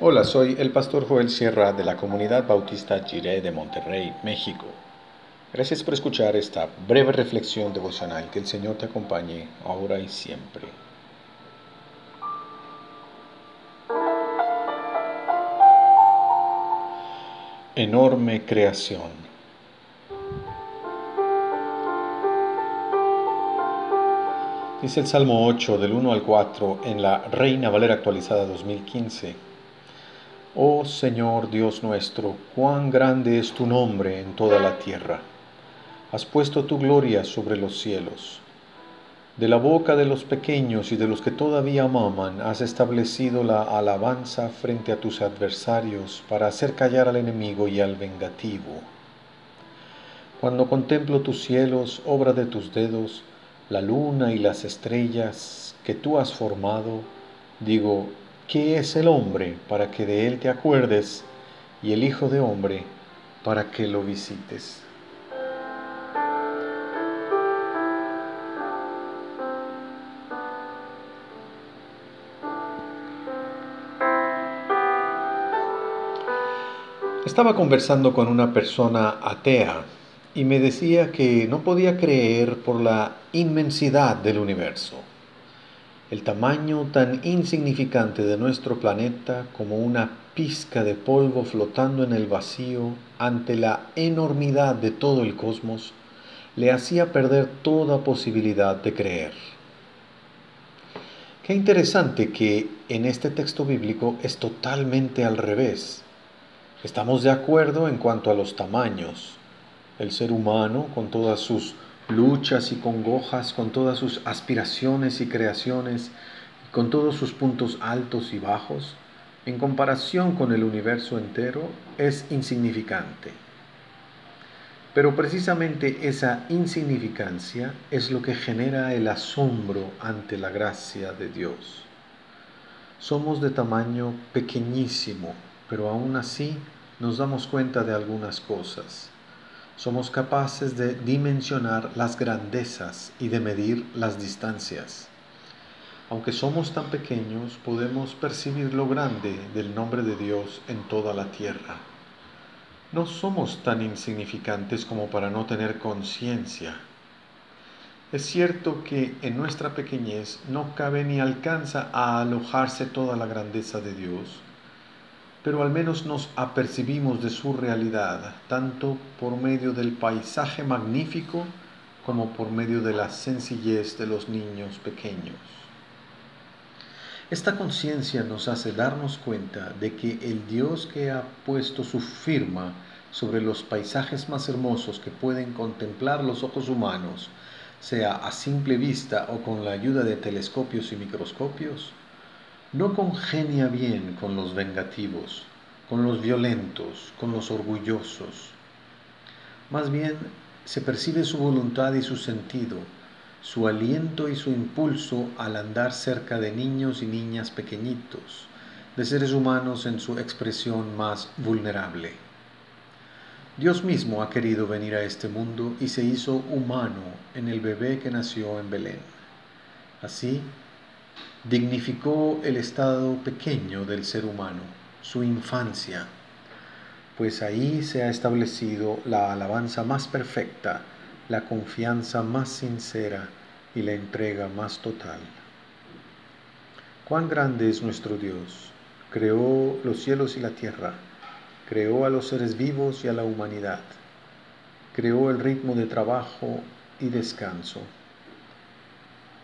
Hola, soy el pastor Joel Sierra de la comunidad bautista Jiré de Monterrey, México. Gracias por escuchar esta breve reflexión devocional. Que el Señor te acompañe ahora y siempre. Enorme creación. Dice el Salmo 8 del 1 al 4 en la Reina Valera actualizada 2015. Oh Señor Dios nuestro, cuán grande es tu nombre en toda la tierra. Has puesto tu gloria sobre los cielos. De la boca de los pequeños y de los que todavía maman has establecido la alabanza frente a tus adversarios para hacer callar al enemigo y al vengativo. Cuando contemplo tus cielos, obra de tus dedos, la luna y las estrellas que tú has formado, digo, ¿Qué es el hombre para que de él te acuerdes y el Hijo de hombre para que lo visites? Estaba conversando con una persona atea y me decía que no podía creer por la inmensidad del universo el tamaño tan insignificante de nuestro planeta como una pizca de polvo flotando en el vacío ante la enormidad de todo el cosmos le hacía perder toda posibilidad de creer. Qué interesante que en este texto bíblico es totalmente al revés. Estamos de acuerdo en cuanto a los tamaños. El ser humano, con todas sus luchas y congojas, con todas sus aspiraciones y creaciones, con todos sus puntos altos y bajos, en comparación con el universo entero, es insignificante. Pero precisamente esa insignificancia es lo que genera el asombro ante la gracia de Dios. Somos de tamaño pequeñísimo, pero aún así nos damos cuenta de algunas cosas somos capaces de dimensionar las grandezas y de medir las distancias. Aunque somos tan pequeños, podemos percibir lo grande del nombre de Dios en toda la tierra. No somos tan insignificantes como para no tener conciencia. Es cierto que en nuestra pequeñez no cabe ni alcanza a alojarse toda la grandeza de Dios, pero al menos nos apercibimos de su realidad, tanto por medio del paisaje magnífico como por medio de la sencillez de los niños pequeños. Esta conciencia nos hace darnos cuenta de que el Dios que ha puesto su firma sobre los paisajes más hermosos que pueden contemplar los ojos humanos, sea a simple vista o con la ayuda de telescopios y microscopios, no congenia bien con los vengativos, con los violentos, con los orgullosos. Más bien se percibe su voluntad y su sentido, su aliento y su impulso al andar cerca de niños y niñas pequeñitos, de seres humanos en su expresión más vulnerable. Dios mismo ha querido venir a este mundo y se hizo humano en el bebé que nació en Belén. Así, dignificó el estado pequeño del ser humano, su infancia, pues ahí se ha establecido la alabanza más perfecta, la confianza más sincera y la entrega más total. Cuán grande es nuestro Dios. Creó los cielos y la tierra, creó a los seres vivos y a la humanidad, creó el ritmo de trabajo y descanso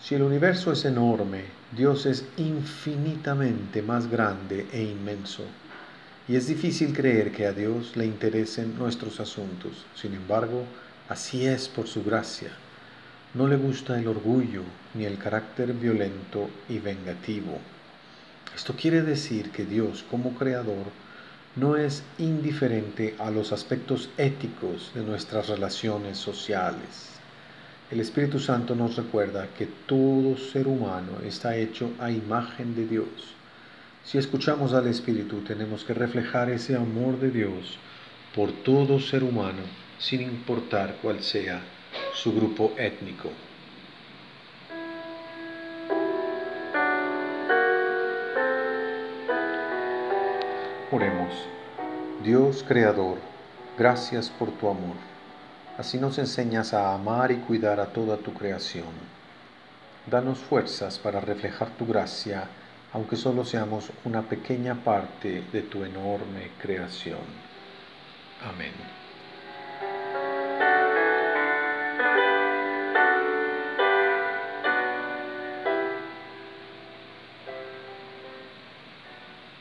si el universo es enorme, Dios es infinitamente más grande e inmenso. Y es difícil creer que a Dios le interesen nuestros asuntos. Sin embargo, así es por su gracia. No le gusta el orgullo ni el carácter violento y vengativo. Esto quiere decir que Dios como creador no es indiferente a los aspectos éticos de nuestras relaciones sociales. El Espíritu Santo nos recuerda que todo ser humano está hecho a imagen de Dios. Si escuchamos al Espíritu, tenemos que reflejar ese amor de Dios por todo ser humano, sin importar cuál sea su grupo étnico. Oremos. Dios Creador, gracias por tu amor. Así nos enseñas a amar y cuidar a toda tu creación. Danos fuerzas para reflejar tu gracia, aunque solo seamos una pequeña parte de tu enorme creación. Amén.